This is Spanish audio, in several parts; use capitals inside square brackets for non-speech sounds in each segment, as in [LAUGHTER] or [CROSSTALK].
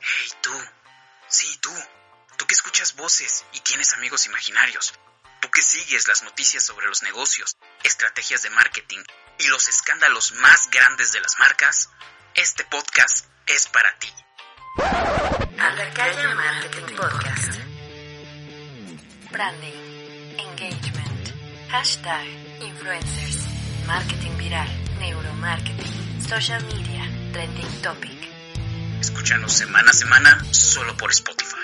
Hey, tú. Sí, tú. Tú que escuchas voces y tienes amigos imaginarios. Tú que sigues las noticias sobre los negocios, estrategias de marketing y los escándalos más grandes de las marcas, este podcast es para ti. Atacaya Marketing Podcast. Branding, engagement, hashtag, influencers, marketing viral, neuromarketing, social media, trending topic. Escúchanos semana a semana solo por Spotify.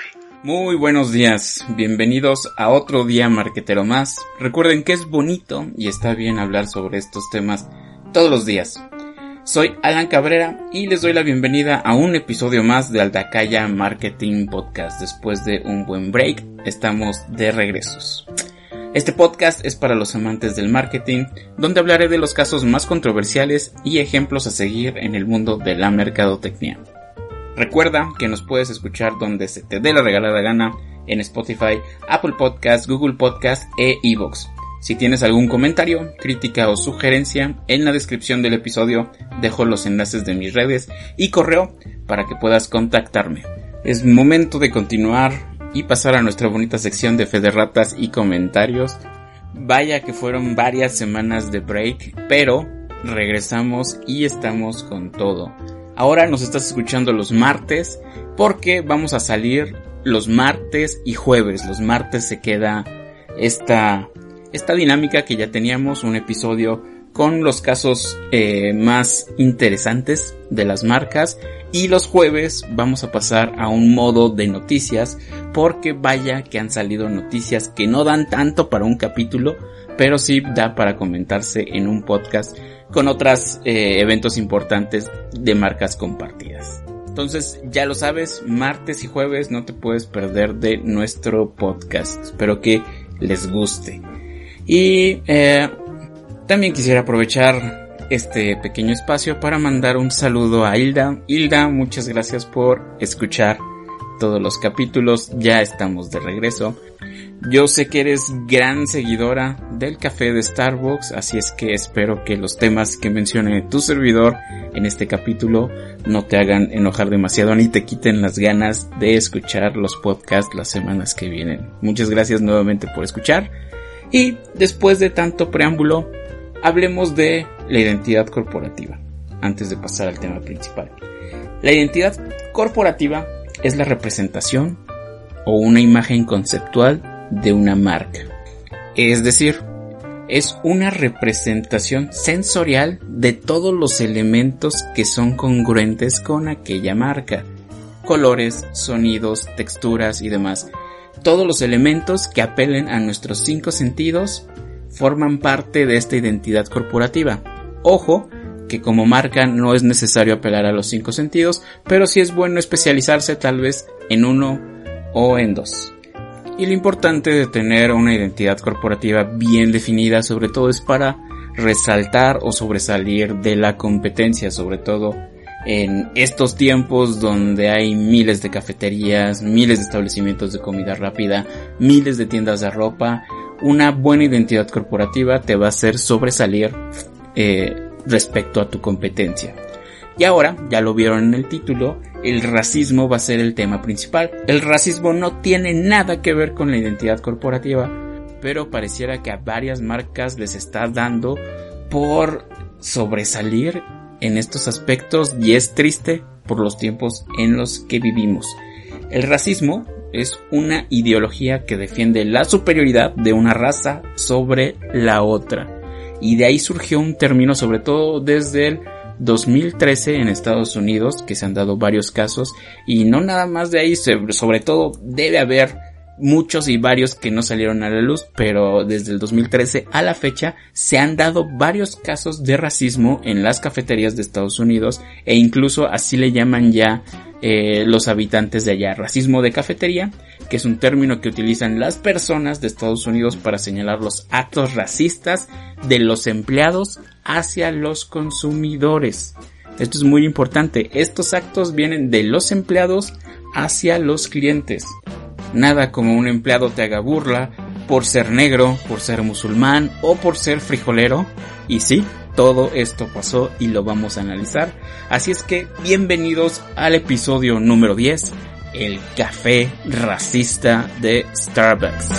Muy buenos días, bienvenidos a otro día marquetero más. Recuerden que es bonito y está bien hablar sobre estos temas todos los días. Soy Alan Cabrera y les doy la bienvenida a un episodio más de Aldacaya Marketing Podcast. Después de un buen break, estamos de regresos. Este podcast es para los amantes del marketing, donde hablaré de los casos más controversiales y ejemplos a seguir en el mundo de la mercadotecnia. Recuerda que nos puedes escuchar donde se te dé la regalada gana en Spotify, Apple Podcast, Google Podcast e iVoox. Si tienes algún comentario, crítica o sugerencia, en la descripción del episodio dejo los enlaces de mis redes y correo para que puedas contactarme. Es momento de continuar y pasar a nuestra bonita sección de Federratas y comentarios. Vaya que fueron varias semanas de break, pero regresamos y estamos con todo. Ahora nos estás escuchando los martes porque vamos a salir los martes y jueves. Los martes se queda esta, esta dinámica que ya teníamos, un episodio con los casos eh, más interesantes de las marcas y los jueves vamos a pasar a un modo de noticias porque vaya que han salido noticias que no dan tanto para un capítulo pero sí da para comentarse en un podcast con otros eh, eventos importantes de marcas compartidas. Entonces, ya lo sabes, martes y jueves no te puedes perder de nuestro podcast. Espero que les guste. Y eh, también quisiera aprovechar este pequeño espacio para mandar un saludo a Hilda. Hilda, muchas gracias por escuchar todos los capítulos. Ya estamos de regreso. Yo sé que eres gran seguidora del café de Starbucks, así es que espero que los temas que mencione tu servidor en este capítulo no te hagan enojar demasiado ni te quiten las ganas de escuchar los podcasts las semanas que vienen. Muchas gracias nuevamente por escuchar y después de tanto preámbulo, hablemos de la identidad corporativa antes de pasar al tema principal. La identidad corporativa es la representación o una imagen conceptual de una marca. Es decir, es una representación sensorial de todos los elementos que son congruentes con aquella marca. Colores, sonidos, texturas y demás. Todos los elementos que apelen a nuestros cinco sentidos forman parte de esta identidad corporativa. Ojo, que como marca no es necesario apelar a los cinco sentidos, pero sí es bueno especializarse tal vez en uno o en dos. Y lo importante de tener una identidad corporativa bien definida sobre todo es para resaltar o sobresalir de la competencia, sobre todo en estos tiempos donde hay miles de cafeterías, miles de establecimientos de comida rápida, miles de tiendas de ropa, una buena identidad corporativa te va a hacer sobresalir eh, respecto a tu competencia. Y ahora, ya lo vieron en el título, el racismo va a ser el tema principal. El racismo no tiene nada que ver con la identidad corporativa, pero pareciera que a varias marcas les está dando por sobresalir en estos aspectos y es triste por los tiempos en los que vivimos. El racismo es una ideología que defiende la superioridad de una raza sobre la otra. Y de ahí surgió un término sobre todo desde el 2013 en Estados Unidos, que se han dado varios casos, y no nada más de ahí, sobre todo debe haber muchos y varios que no salieron a la luz, pero desde el 2013 a la fecha se han dado varios casos de racismo en las cafeterías de Estados Unidos e incluso así le llaman ya eh, los habitantes de allá. Racismo de cafetería, que es un término que utilizan las personas de Estados Unidos para señalar los actos racistas de los empleados hacia los consumidores. Esto es muy importante. Estos actos vienen de los empleados hacia los clientes. Nada como un empleado te haga burla por ser negro, por ser musulmán o por ser frijolero. Y sí, todo esto pasó y lo vamos a analizar. Así es que bienvenidos al episodio número 10, el café racista de Starbucks.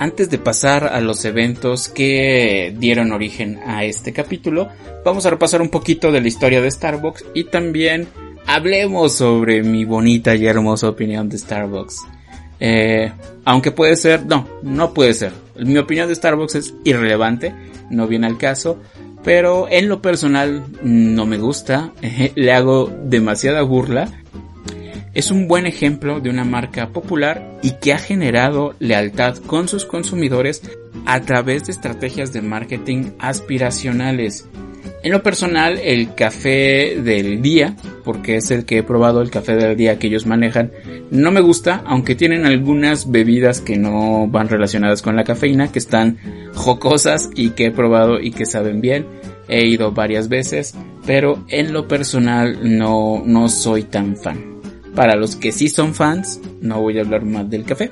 Antes de pasar a los eventos que dieron origen a este capítulo, vamos a repasar un poquito de la historia de Starbucks y también hablemos sobre mi bonita y hermosa opinión de Starbucks. Eh, aunque puede ser, no, no puede ser. Mi opinión de Starbucks es irrelevante, no viene al caso, pero en lo personal no me gusta, [LAUGHS] le hago demasiada burla. Es un buen ejemplo de una marca popular y que ha generado lealtad con sus consumidores a través de estrategias de marketing aspiracionales. En lo personal, el café del día, porque es el que he probado, el café del día que ellos manejan, no me gusta, aunque tienen algunas bebidas que no van relacionadas con la cafeína, que están jocosas y que he probado y que saben bien. He ido varias veces, pero en lo personal no, no soy tan fan. Para los que sí son fans, no voy a hablar más del café.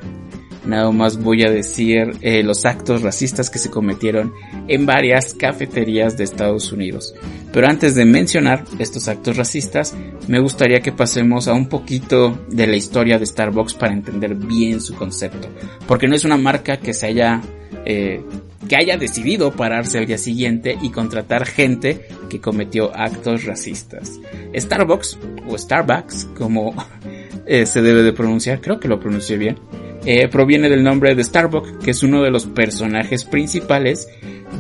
Nada más voy a decir eh, los actos racistas que se cometieron en varias cafeterías de Estados Unidos. Pero antes de mencionar estos actos racistas, me gustaría que pasemos a un poquito de la historia de Starbucks para entender bien su concepto. Porque no es una marca que se haya eh, que haya decidido pararse al día siguiente y contratar gente que cometió actos racistas. Starbucks, o Starbucks, como [LAUGHS] eh, se debe de pronunciar, creo que lo pronuncié bien, eh, proviene del nombre de Starbuck, que es uno de los personajes principales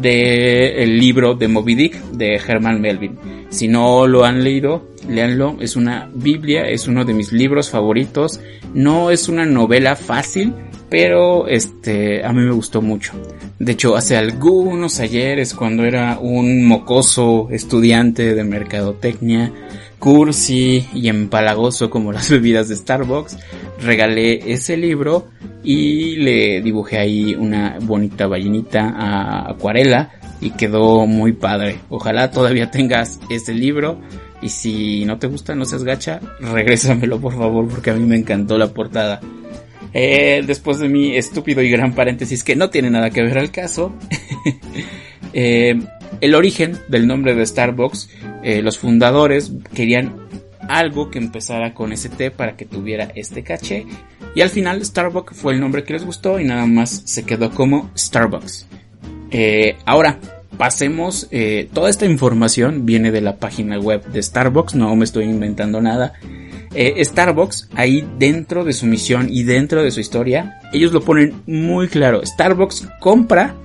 del libro de Moby Dick de Herman Melvin. Si no lo han leído, léanlo, es una Biblia, es uno de mis libros favoritos. No es una novela fácil, pero este a mí me gustó mucho. De hecho, hace algunos ayeres cuando era un mocoso estudiante de mercadotecnia, cursi y empalagoso como las [LAUGHS] bebidas de Starbucks, regalé ese libro y le dibujé ahí una bonita ballenita a acuarela y quedó muy padre. Ojalá todavía tengas ese libro y si no te gusta, no seas gacha, regrésamelo por favor porque a mí me encantó la portada. Eh, después de mi estúpido y gran paréntesis que no tiene nada que ver al caso, [LAUGHS] eh, el origen del nombre de Starbucks, eh, los fundadores querían algo que empezara con ese T para que tuviera este caché. Y al final Starbucks fue el nombre que les gustó y nada más se quedó como Starbucks. Eh, ahora, pasemos, eh, toda esta información viene de la página web de Starbucks, no me estoy inventando nada. Starbucks, ahí dentro de su misión y dentro de su historia, ellos lo ponen muy claro. Starbucks compra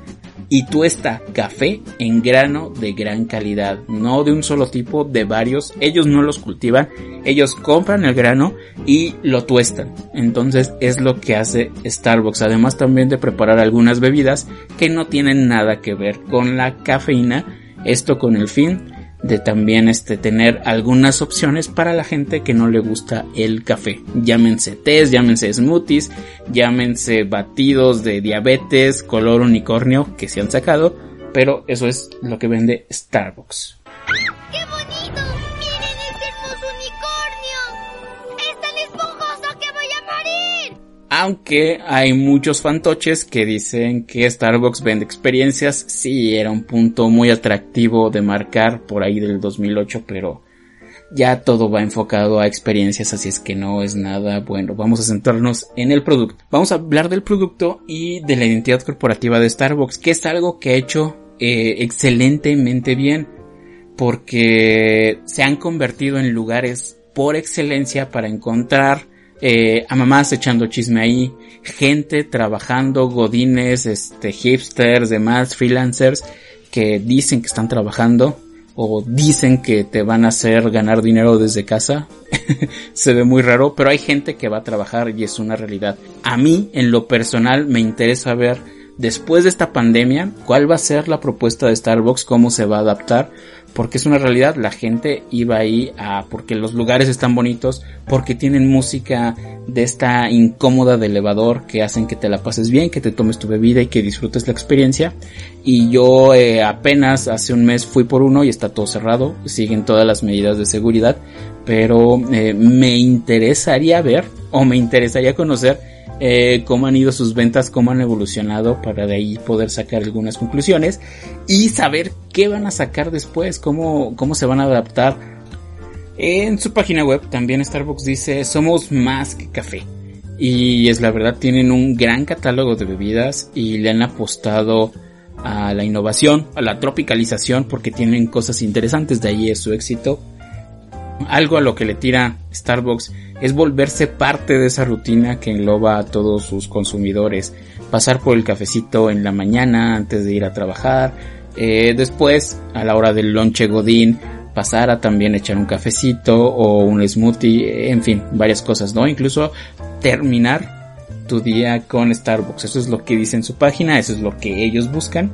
y tuesta café en grano de gran calidad, no de un solo tipo, de varios. Ellos no los cultivan, ellos compran el grano y lo tuestan. Entonces es lo que hace Starbucks, además también de preparar algunas bebidas que no tienen nada que ver con la cafeína, esto con el fin de también este tener algunas opciones para la gente que no le gusta el café. Llámense tés, llámense smoothies, llámense batidos de diabetes, color unicornio que se han sacado, pero eso es lo que vende Starbucks. Aunque hay muchos fantoches que dicen que Starbucks vende experiencias, sí, era un punto muy atractivo de marcar por ahí del 2008, pero ya todo va enfocado a experiencias, así es que no es nada bueno. Vamos a centrarnos en el producto. Vamos a hablar del producto y de la identidad corporativa de Starbucks, que es algo que ha hecho eh, excelentemente bien, porque se han convertido en lugares por excelencia para encontrar eh, a mamás echando chisme ahí, gente trabajando, godines, este, hipsters, demás, freelancers, que dicen que están trabajando o dicen que te van a hacer ganar dinero desde casa. [LAUGHS] Se ve muy raro, pero hay gente que va a trabajar y es una realidad. A mí, en lo personal, me interesa ver después de esta pandemia, cuál va a ser la propuesta de Starbucks, cómo se va a adaptar, porque es una realidad, la gente iba ahí a porque los lugares están bonitos, porque tienen música de esta incómoda de elevador que hacen que te la pases bien, que te tomes tu bebida y que disfrutes la experiencia. Y yo eh, apenas hace un mes fui por uno y está todo cerrado, siguen todas las medidas de seguridad, pero eh, me interesaría ver o me interesaría conocer eh, cómo han ido sus ventas, cómo han evolucionado para de ahí poder sacar algunas conclusiones y saber qué van a sacar después, cómo, cómo se van a adaptar. En su página web también Starbucks dice somos más que café. Y es la verdad, tienen un gran catálogo de bebidas y le han apostado a la innovación, a la tropicalización, porque tienen cosas interesantes, de ahí es su éxito. Algo a lo que le tira Starbucks es volverse parte de esa rutina que engloba a todos sus consumidores. Pasar por el cafecito en la mañana antes de ir a trabajar, eh, después a la hora del lonche godín pasar a también echar un cafecito o un smoothie, en fin, varias cosas, ¿no? Incluso terminar tu día con Starbucks. Eso es lo que dice en su página, eso es lo que ellos buscan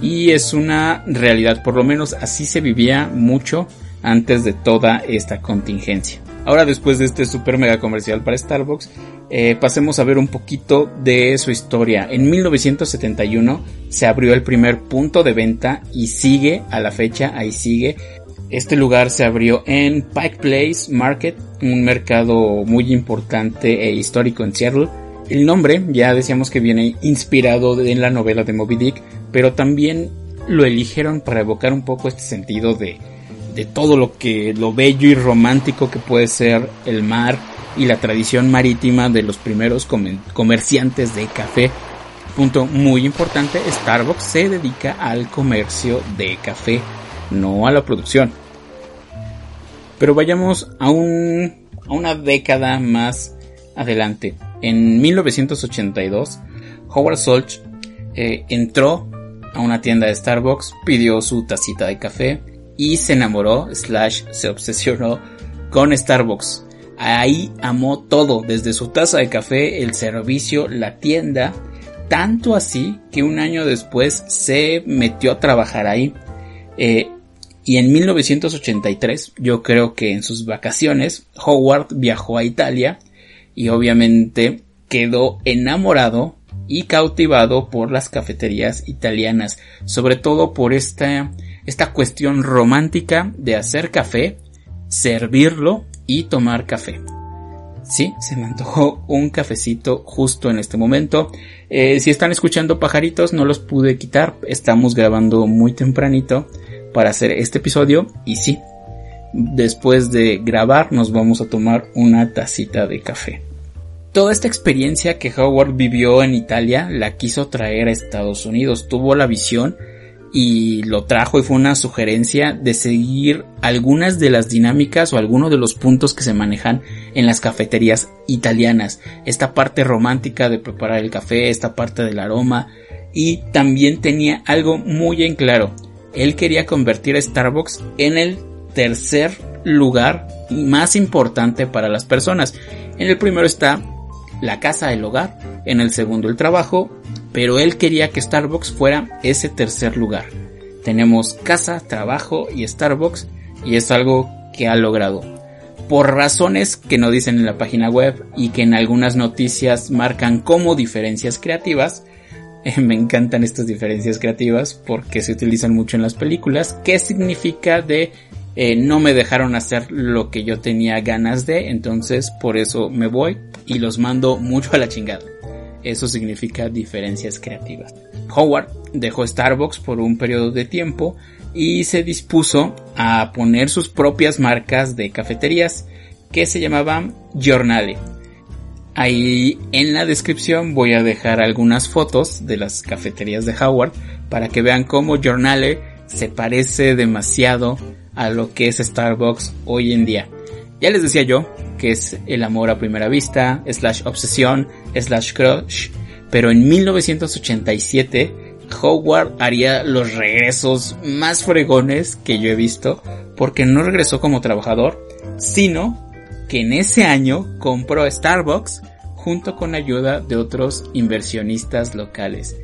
y es una realidad, por lo menos así se vivía mucho antes de toda esta contingencia. Ahora después de este super mega comercial para Starbucks, eh, pasemos a ver un poquito de su historia. En 1971 se abrió el primer punto de venta y sigue a la fecha, ahí sigue. Este lugar se abrió en Pike Place Market, un mercado muy importante e histórico en Seattle. El nombre ya decíamos que viene inspirado en la novela de Moby Dick, pero también lo eligieron para evocar un poco este sentido de de todo lo que lo bello y romántico que puede ser el mar y la tradición marítima de los primeros comerciantes de café. Punto muy importante, Starbucks se dedica al comercio de café, no a la producción. Pero vayamos a, un, a una década más adelante. En 1982, Howard Schultz eh, entró a una tienda de Starbucks, pidió su tacita de café, y se enamoró, slash se obsesionó con Starbucks. Ahí amó todo, desde su taza de café, el servicio, la tienda, tanto así que un año después se metió a trabajar ahí. Eh, y en 1983, yo creo que en sus vacaciones, Howard viajó a Italia y obviamente quedó enamorado y cautivado por las cafeterías italianas, sobre todo por esta esta cuestión romántica de hacer café, servirlo y tomar café. Sí, se me antojó un cafecito justo en este momento. Eh, si están escuchando pajaritos, no los pude quitar. Estamos grabando muy tempranito para hacer este episodio. Y sí, después de grabar nos vamos a tomar una tacita de café. Toda esta experiencia que Howard vivió en Italia la quiso traer a Estados Unidos. Tuvo la visión y lo trajo y fue una sugerencia de seguir algunas de las dinámicas o algunos de los puntos que se manejan en las cafeterías italianas. Esta parte romántica de preparar el café, esta parte del aroma y también tenía algo muy en claro. Él quería convertir a Starbucks en el tercer lugar más importante para las personas. En el primero está la casa del hogar, en el segundo el trabajo pero él quería que Starbucks fuera ese tercer lugar. Tenemos casa, trabajo y Starbucks y es algo que ha logrado. Por razones que no dicen en la página web y que en algunas noticias marcan como diferencias creativas, [LAUGHS] me encantan estas diferencias creativas porque se utilizan mucho en las películas. ¿Qué significa de eh, no me dejaron hacer lo que yo tenía ganas de? Entonces por eso me voy y los mando mucho a la chingada. Eso significa diferencias creativas. Howard dejó Starbucks por un periodo de tiempo y se dispuso a poner sus propias marcas de cafeterías que se llamaban Giornale. Ahí en la descripción voy a dejar algunas fotos de las cafeterías de Howard para que vean cómo Giornale se parece demasiado a lo que es Starbucks hoy en día. Ya les decía yo que es el amor a primera vista, slash obsesión, slash crush, pero en 1987 Howard haría los regresos más fregones que yo he visto, porque no regresó como trabajador, sino que en ese año compró Starbucks junto con ayuda de otros inversionistas locales.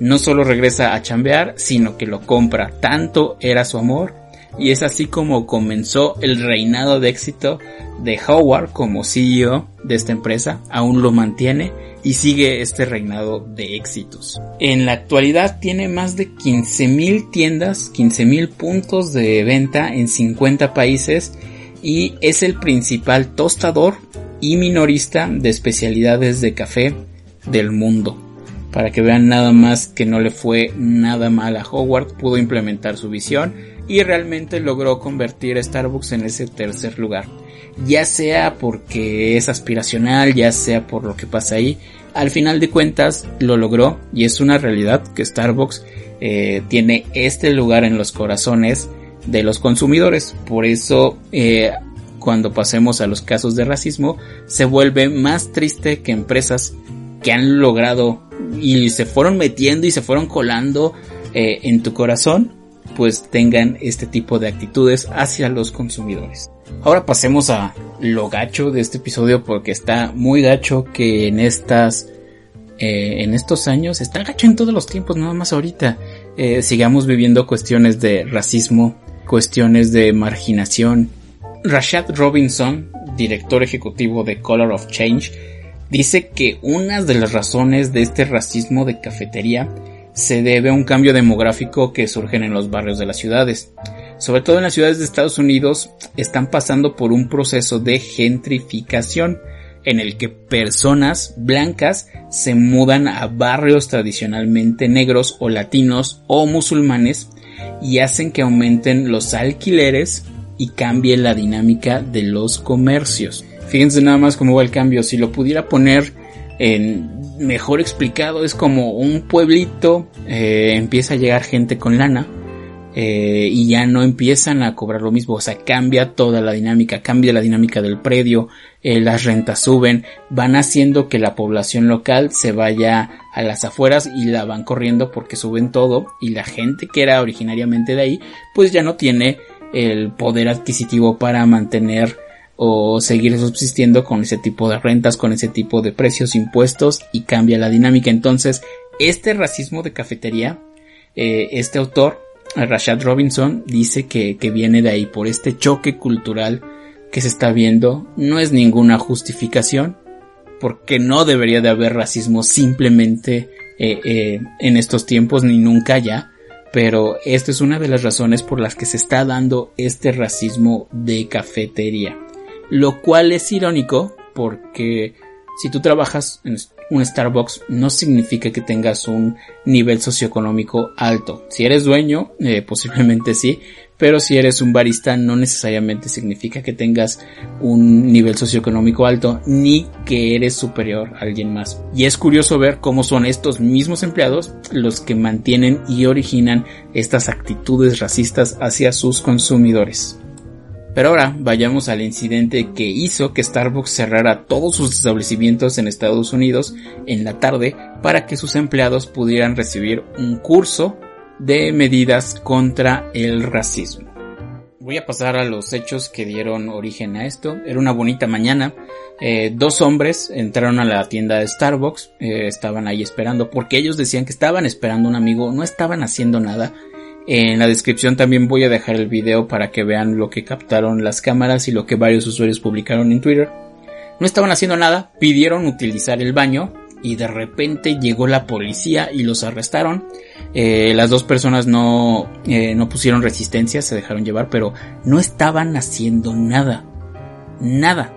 No solo regresa a chambear, sino que lo compra. Tanto era su amor y es así como comenzó el reinado de éxito de Howard como CEO de esta empresa, aún lo mantiene y sigue este reinado de éxitos. En la actualidad tiene más de 15.000 tiendas, 15.000 puntos de venta en 50 países y es el principal tostador y minorista de especialidades de café del mundo. Para que vean nada más que no le fue nada mal a Howard, pudo implementar su visión y realmente logró convertir a Starbucks en ese tercer lugar. Ya sea porque es aspiracional, ya sea por lo que pasa ahí, al final de cuentas lo logró y es una realidad que Starbucks eh, tiene este lugar en los corazones de los consumidores. Por eso eh, cuando pasemos a los casos de racismo se vuelve más triste que empresas que han logrado y se fueron metiendo y se fueron colando eh, en tu corazón pues tengan este tipo de actitudes hacia los consumidores. Ahora pasemos a lo gacho de este episodio porque está muy gacho que en estas eh, en estos años está gacho en todos los tiempos, nada más ahorita eh, sigamos viviendo cuestiones de racismo, cuestiones de marginación. Rashad Robinson, director ejecutivo de Color of Change, dice que una de las razones de este racismo de cafetería se debe a un cambio demográfico que surge en los barrios de las ciudades. Sobre todo en las ciudades de Estados Unidos están pasando por un proceso de gentrificación en el que personas blancas se mudan a barrios tradicionalmente negros o latinos o musulmanes y hacen que aumenten los alquileres y cambie la dinámica de los comercios. Fíjense nada más cómo va el cambio. Si lo pudiera poner en mejor explicado es como un pueblito, eh, empieza a llegar gente con lana eh, y ya no empiezan a cobrar lo mismo, o sea, cambia toda la dinámica, cambia la dinámica del predio, eh, las rentas suben, van haciendo que la población local se vaya a las afueras y la van corriendo porque suben todo y la gente que era originariamente de ahí pues ya no tiene el poder adquisitivo para mantener o seguir subsistiendo con ese tipo de rentas, con ese tipo de precios, impuestos y cambia la dinámica. Entonces, este racismo de cafetería, eh, este autor, Rashad Robinson, dice que, que viene de ahí por este choque cultural que se está viendo. No es ninguna justificación, porque no debería de haber racismo simplemente eh, eh, en estos tiempos ni nunca ya. Pero esta es una de las razones por las que se está dando este racismo de cafetería lo cual es irónico porque si tú trabajas en un Starbucks no significa que tengas un nivel socioeconómico alto. Si eres dueño, eh, [LAUGHS] posiblemente sí, pero si eres un barista no necesariamente significa que tengas un nivel socioeconómico alto ni que eres superior a alguien más. Y es curioso ver cómo son estos mismos empleados los que mantienen y originan estas actitudes racistas hacia sus consumidores. Pero ahora vayamos al incidente que hizo que Starbucks cerrara todos sus establecimientos en Estados Unidos en la tarde para que sus empleados pudieran recibir un curso de medidas contra el racismo. Voy a pasar a los hechos que dieron origen a esto. Era una bonita mañana. Eh, dos hombres entraron a la tienda de Starbucks. Eh, estaban ahí esperando porque ellos decían que estaban esperando a un amigo. No estaban haciendo nada en la descripción también voy a dejar el video para que vean lo que captaron las cámaras y lo que varios usuarios publicaron en Twitter. No estaban haciendo nada, pidieron utilizar el baño y de repente llegó la policía y los arrestaron. Eh, las dos personas no, eh, no pusieron resistencia, se dejaron llevar, pero no estaban haciendo nada. Nada.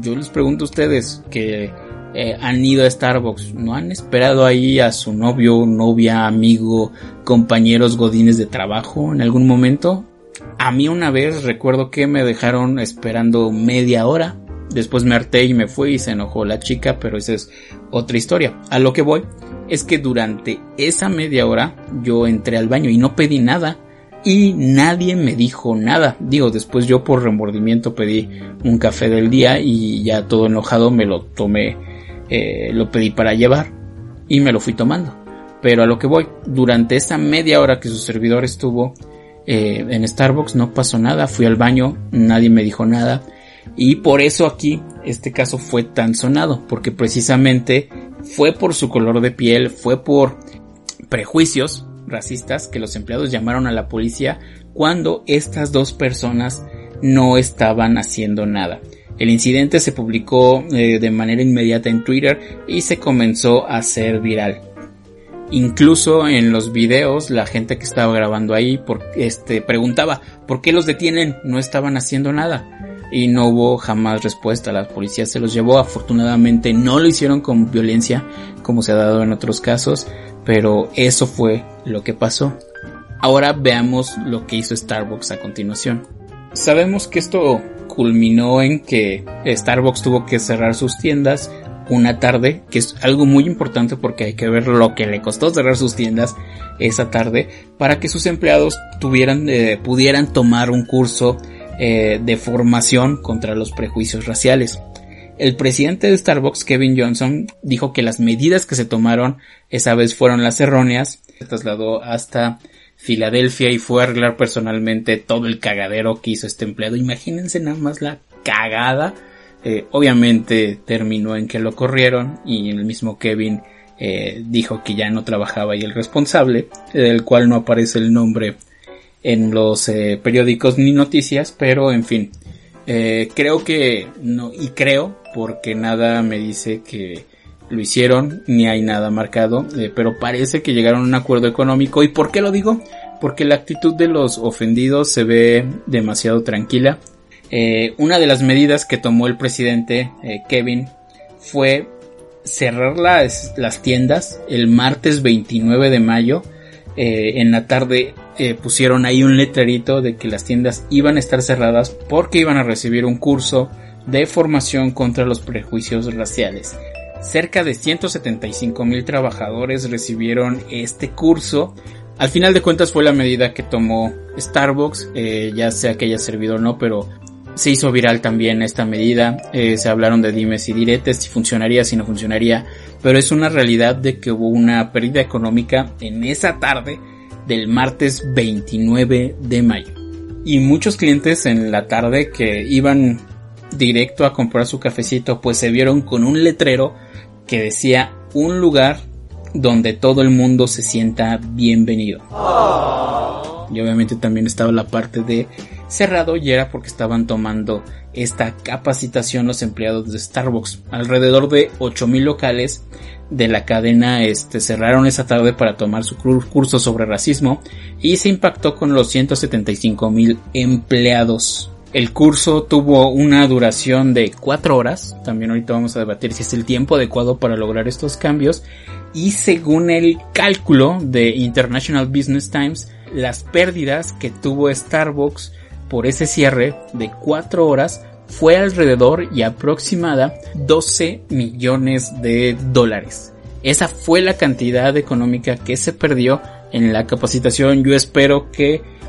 Yo les pregunto a ustedes que eh, han ido a Starbucks, ¿no han esperado ahí a su novio, novia, amigo, compañeros godines de trabajo en algún momento? A mí una vez recuerdo que me dejaron esperando media hora, después me harté y me fui y se enojó la chica, pero esa es otra historia. A lo que voy es que durante esa media hora yo entré al baño y no pedí nada y nadie me dijo nada. Digo, después yo por remordimiento pedí un café del día y ya todo enojado me lo tomé eh, lo pedí para llevar y me lo fui tomando. Pero a lo que voy, durante esa media hora que su servidor estuvo eh, en Starbucks no pasó nada, fui al baño, nadie me dijo nada y por eso aquí este caso fue tan sonado, porque precisamente fue por su color de piel, fue por prejuicios racistas que los empleados llamaron a la policía cuando estas dos personas no estaban haciendo nada. El incidente se publicó eh, de manera inmediata en Twitter y se comenzó a hacer viral. Incluso en los videos la gente que estaba grabando ahí este, preguntaba ¿por qué los detienen? No estaban haciendo nada. Y no hubo jamás respuesta. La policía se los llevó. Afortunadamente no lo hicieron con violencia como se ha dado en otros casos. Pero eso fue lo que pasó. Ahora veamos lo que hizo Starbucks a continuación. Sabemos que esto culminó en que Starbucks tuvo que cerrar sus tiendas una tarde, que es algo muy importante porque hay que ver lo que le costó cerrar sus tiendas esa tarde para que sus empleados tuvieran, eh, pudieran tomar un curso eh, de formación contra los prejuicios raciales. El presidente de Starbucks, Kevin Johnson, dijo que las medidas que se tomaron esa vez fueron las erróneas. Se trasladó hasta Filadelfia y fue a arreglar personalmente todo el cagadero que hizo este empleado. Imagínense nada más la cagada eh, obviamente terminó en que lo corrieron y el mismo Kevin eh, dijo que ya no trabajaba y el responsable, del cual no aparece el nombre en los eh, periódicos ni noticias, pero en fin, creo que no, y creo porque nada me dice que lo hicieron, ni hay nada marcado, pero parece que llegaron a un acuerdo económico. ¿Y por qué lo digo? Porque la actitud de los ofendidos se ve demasiado tranquila eh, una de las medidas que tomó el presidente eh, Kevin fue cerrar las, las, tiendas el martes 29 de mayo. Eh, en la tarde pusieron ahí un letrerito de que las tiendas iban a estar cerradas porque iban a recibir un curso de formación contra los prejuicios raciales. Cerca de 175 mil trabajadores recibieron este curso. Al final de cuentas fue la medida que tomó Starbucks, ya sea que haya servido o no, pero se hizo viral también esta medida, eh, se hablaron de dimes y diretes, si funcionaría, si no funcionaría, pero es una realidad de que hubo una pérdida económica en esa tarde del martes 29 de mayo. Y muchos clientes en la tarde que iban directo a comprar su cafecito pues se vieron con un letrero que decía un lugar donde todo el mundo se sienta bienvenido. Y obviamente también estaba la parte de cerrado y era porque estaban tomando esta capacitación los empleados de Starbucks. Alrededor de 8000 locales de la cadena este, cerraron esa tarde para tomar su curso sobre racismo y se impactó con los 175 mil empleados. El curso tuvo una duración de 4 horas, también ahorita vamos a debatir si es el tiempo adecuado para lograr estos cambios y según el cálculo de International Business Times, las pérdidas que tuvo Starbucks por ese cierre de 4 horas fue alrededor y aproximada 12 millones de dólares. Esa fue la cantidad económica que se perdió en la capacitación. Yo espero que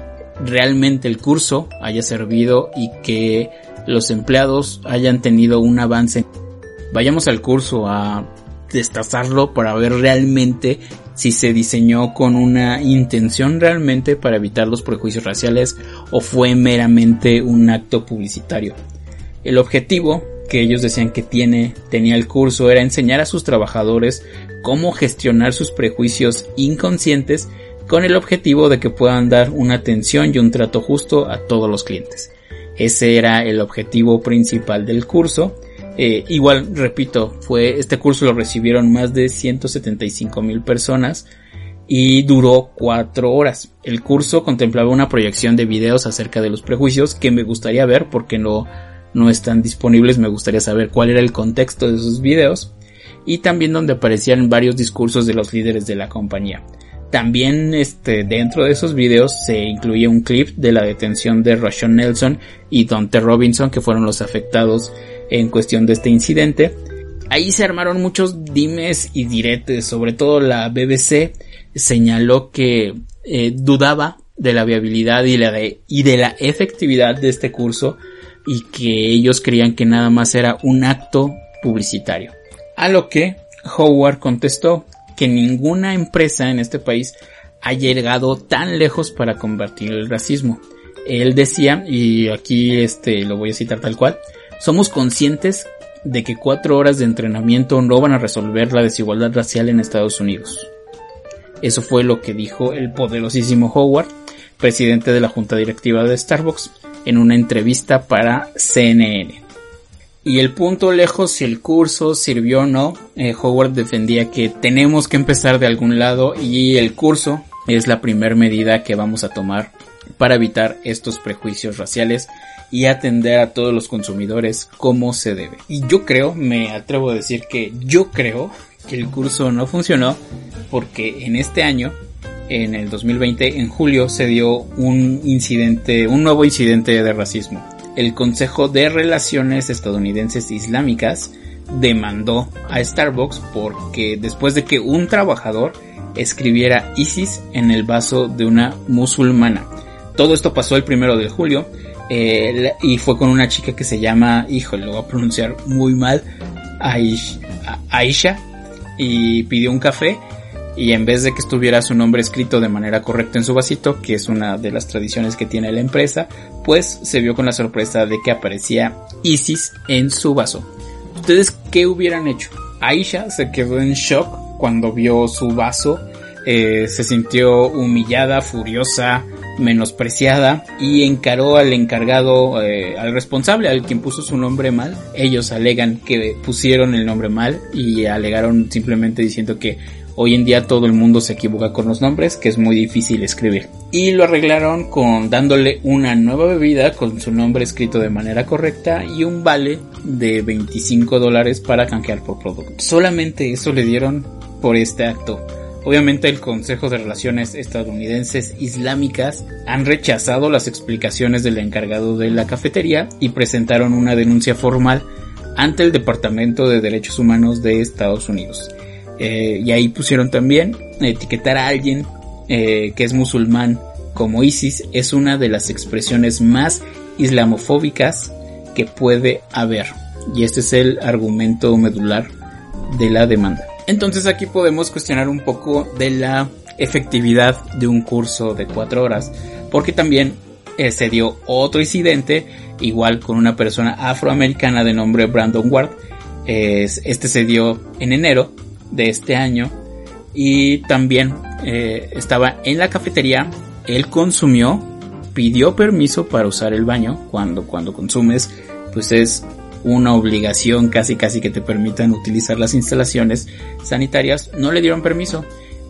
realmente el curso haya servido y que los empleados hayan tenido un avance. Vayamos al curso a destazarlo para ver realmente si se diseñó con una intención realmente para evitar los prejuicios raciales o fue meramente un acto publicitario. El objetivo que ellos decían que tiene, tenía el curso era enseñar a sus trabajadores cómo gestionar sus prejuicios inconscientes con el objetivo de que puedan dar una atención y un trato justo a todos los clientes. Ese era el objetivo principal del curso eh, igual, repito, fue este curso lo recibieron más de 175 mil personas y duró cuatro horas. El curso contemplaba una proyección de videos acerca de los prejuicios que me gustaría ver porque no, no están disponibles. Me gustaría saber cuál era el contexto de esos videos y también donde aparecían varios discursos de los líderes de la compañía. También este, dentro de esos videos se incluye un clip de la detención de Rashon Nelson y Dante Robinson que fueron los afectados en cuestión de este incidente. Ahí se armaron muchos dimes y diretes, sobre todo la BBC señaló que eh, dudaba de la viabilidad y, la de, y de la efectividad de este curso y que ellos creían que nada más era un acto publicitario. A lo que Howard contestó que ninguna empresa en este país ha llegado tan lejos para combatir el racismo. Él decía, y aquí este lo voy a citar tal cual, somos conscientes de que cuatro horas de entrenamiento no van a resolver la desigualdad racial en Estados Unidos. Eso fue lo que dijo el poderosísimo Howard, presidente de la junta directiva de Starbucks, en una entrevista para CNN. Y el punto lejos si el curso sirvió o no, eh, Howard defendía que tenemos que empezar de algún lado y el curso es la primera medida que vamos a tomar para evitar estos prejuicios raciales y atender a todos los consumidores como se debe. Y yo creo, me atrevo a decir que yo creo que el curso no funcionó porque en este año, en el 2020, en julio, se dio un incidente, un nuevo incidente de racismo. El Consejo de Relaciones Estadounidenses Islámicas demandó a Starbucks porque después de que un trabajador escribiera ISIS en el vaso de una musulmana. Todo esto pasó el primero de julio eh, y fue con una chica que se llama, híjole, lo voy a pronunciar muy mal, Aisha, y pidió un café y en vez de que estuviera su nombre escrito de manera correcta en su vasito, que es una de las tradiciones que tiene la empresa, pues se vio con la sorpresa de que aparecía Isis en su vaso. ¿Ustedes qué hubieran hecho? Aisha se quedó en shock cuando vio su vaso, eh, se sintió humillada, furiosa, menospreciada y encaró al encargado, eh, al responsable, al quien puso su nombre mal. Ellos alegan que pusieron el nombre mal y alegaron simplemente diciendo que hoy en día todo el mundo se equivoca con los nombres, que es muy difícil escribir. Y lo arreglaron con dándole una nueva bebida con su nombre escrito de manera correcta y un vale de 25 dólares para canjear por producto. Solamente eso le dieron por este acto Obviamente el Consejo de Relaciones Estadounidenses Islámicas han rechazado las explicaciones del encargado de la cafetería y presentaron una denuncia formal ante el Departamento de Derechos Humanos de Estados Unidos. Eh, y ahí pusieron también etiquetar a alguien eh, que es musulmán como ISIS es una de las expresiones más islamofóbicas que puede haber. Y este es el argumento medular de la demanda. Entonces aquí podemos cuestionar un poco de la efectividad de un curso de cuatro horas, porque también eh, se dio otro incidente, igual con una persona afroamericana de nombre Brandon Ward. este se dio en enero de este año y también eh, estaba en la cafetería, él consumió, pidió permiso para usar el baño cuando, cuando consumes, pues es una obligación casi casi que te permitan utilizar las instalaciones sanitarias, no le dieron permiso.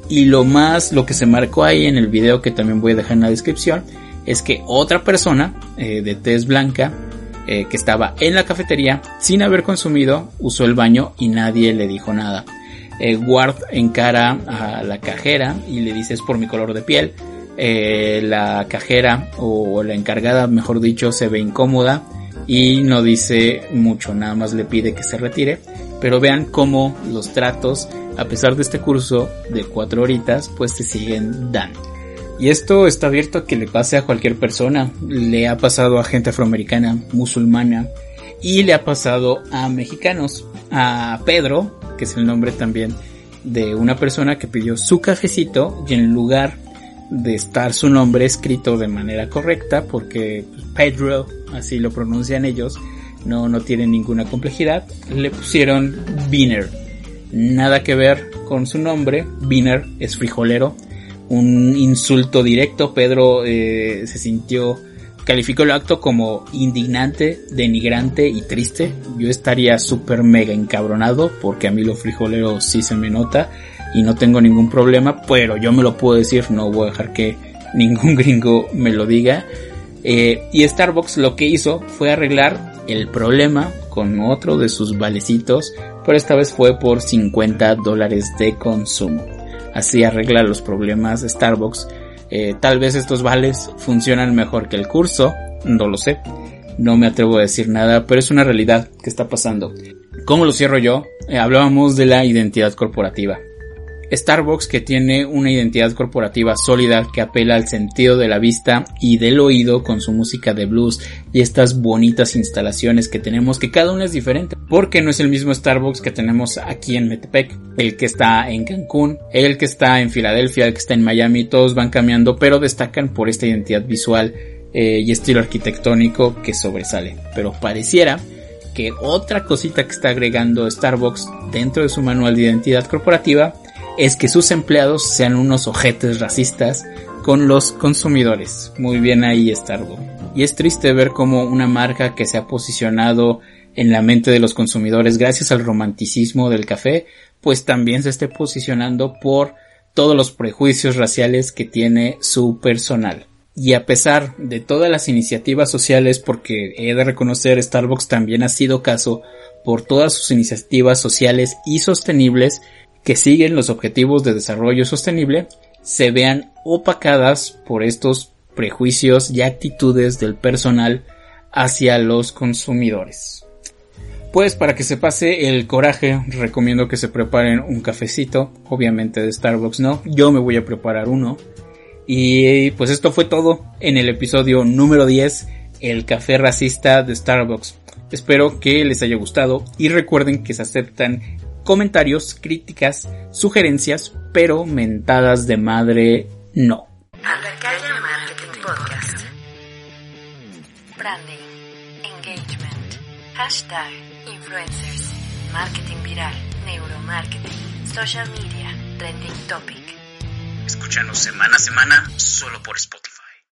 Y lo más, lo que se marcó ahí en el video que también voy a dejar en la descripción, es que otra persona eh, de tez blanca eh, que estaba en la cafetería sin haber consumido usó el baño y nadie le dijo nada. Eh, Ward encara a la cajera y le dice es por mi color de piel. la cajera o la encargada, mejor dicho, se ve incómoda y no dice mucho, nada más le pide que se retire. Pero vean cómo los tratos, a pesar de este curso de cuatro horitas, pues te siguen dando. Y esto está abierto a que le pase a cualquier persona. Le ha pasado a gente afroamericana, musulmana, y le ha pasado a mexicanos. A Pedro, que es el nombre también de una persona que pidió su cafecito y en lugar de estar su nombre escrito de manera correcta, porque Pedro, así lo pronuncian ellos, no, no tiene ninguna complejidad, le pusieron Biner. Nada que ver con su nombre, Biner es frijolero, un insulto directo, Pedro eh, se sintió, calificó el acto como indignante, denigrante y triste. Yo estaría súper mega encabronado porque a mí lo frijolero sí se me nota y no tengo ningún problema, pero yo me lo puedo decir, no voy a dejar que [LAUGHS] ningún gringo me lo diga. Eh, y Starbucks lo que hizo fue arreglar el problema con otro de sus valecitos, pero esta vez fue por 50 dólares de consumo. Así arregla los problemas Starbucks. Eh, tal vez estos vales funcionan mejor que el curso, no lo sé. No me atrevo a decir nada, pero es una realidad que está pasando. ¿Cómo lo cierro yo? Eh, hablábamos de la identidad corporativa. Starbucks que tiene una identidad corporativa sólida que apela al sentido de la vista y del oído con su música de blues y estas bonitas instalaciones que tenemos que cada una es diferente porque no es el mismo Starbucks que tenemos aquí en Metepec, el que está en Cancún, el que está en Filadelfia, el que está en Miami, todos van cambiando pero destacan por esta identidad visual eh, y estilo arquitectónico que sobresale. Pero pareciera que otra cosita que está agregando Starbucks dentro de su manual de identidad corporativa es que sus empleados sean unos ojetes racistas con los consumidores. Muy bien ahí Starbucks. Y es triste ver cómo una marca que se ha posicionado en la mente de los consumidores gracias al romanticismo del café, pues también se esté posicionando por todos los prejuicios raciales que tiene su personal. Y a pesar de todas las iniciativas sociales, porque he de reconocer Starbucks también ha sido caso por todas sus iniciativas sociales y sostenibles que siguen los objetivos de desarrollo sostenible, se vean opacadas por estos prejuicios y actitudes del personal hacia los consumidores. Pues para que se pase el coraje, recomiendo que se preparen un cafecito, obviamente de Starbucks no, yo me voy a preparar uno. Y pues esto fue todo en el episodio número 10, el café racista de Starbucks. Espero que les haya gustado y recuerden que se aceptan comentarios, críticas, sugerencias, pero mentadas de madre no. Alacaya Marketing Podcast. Branding, engagement, hashtag, influencers, marketing viral, neuromarketing, social media, trending topic. Escúchanos semana a semana solo por Spotify.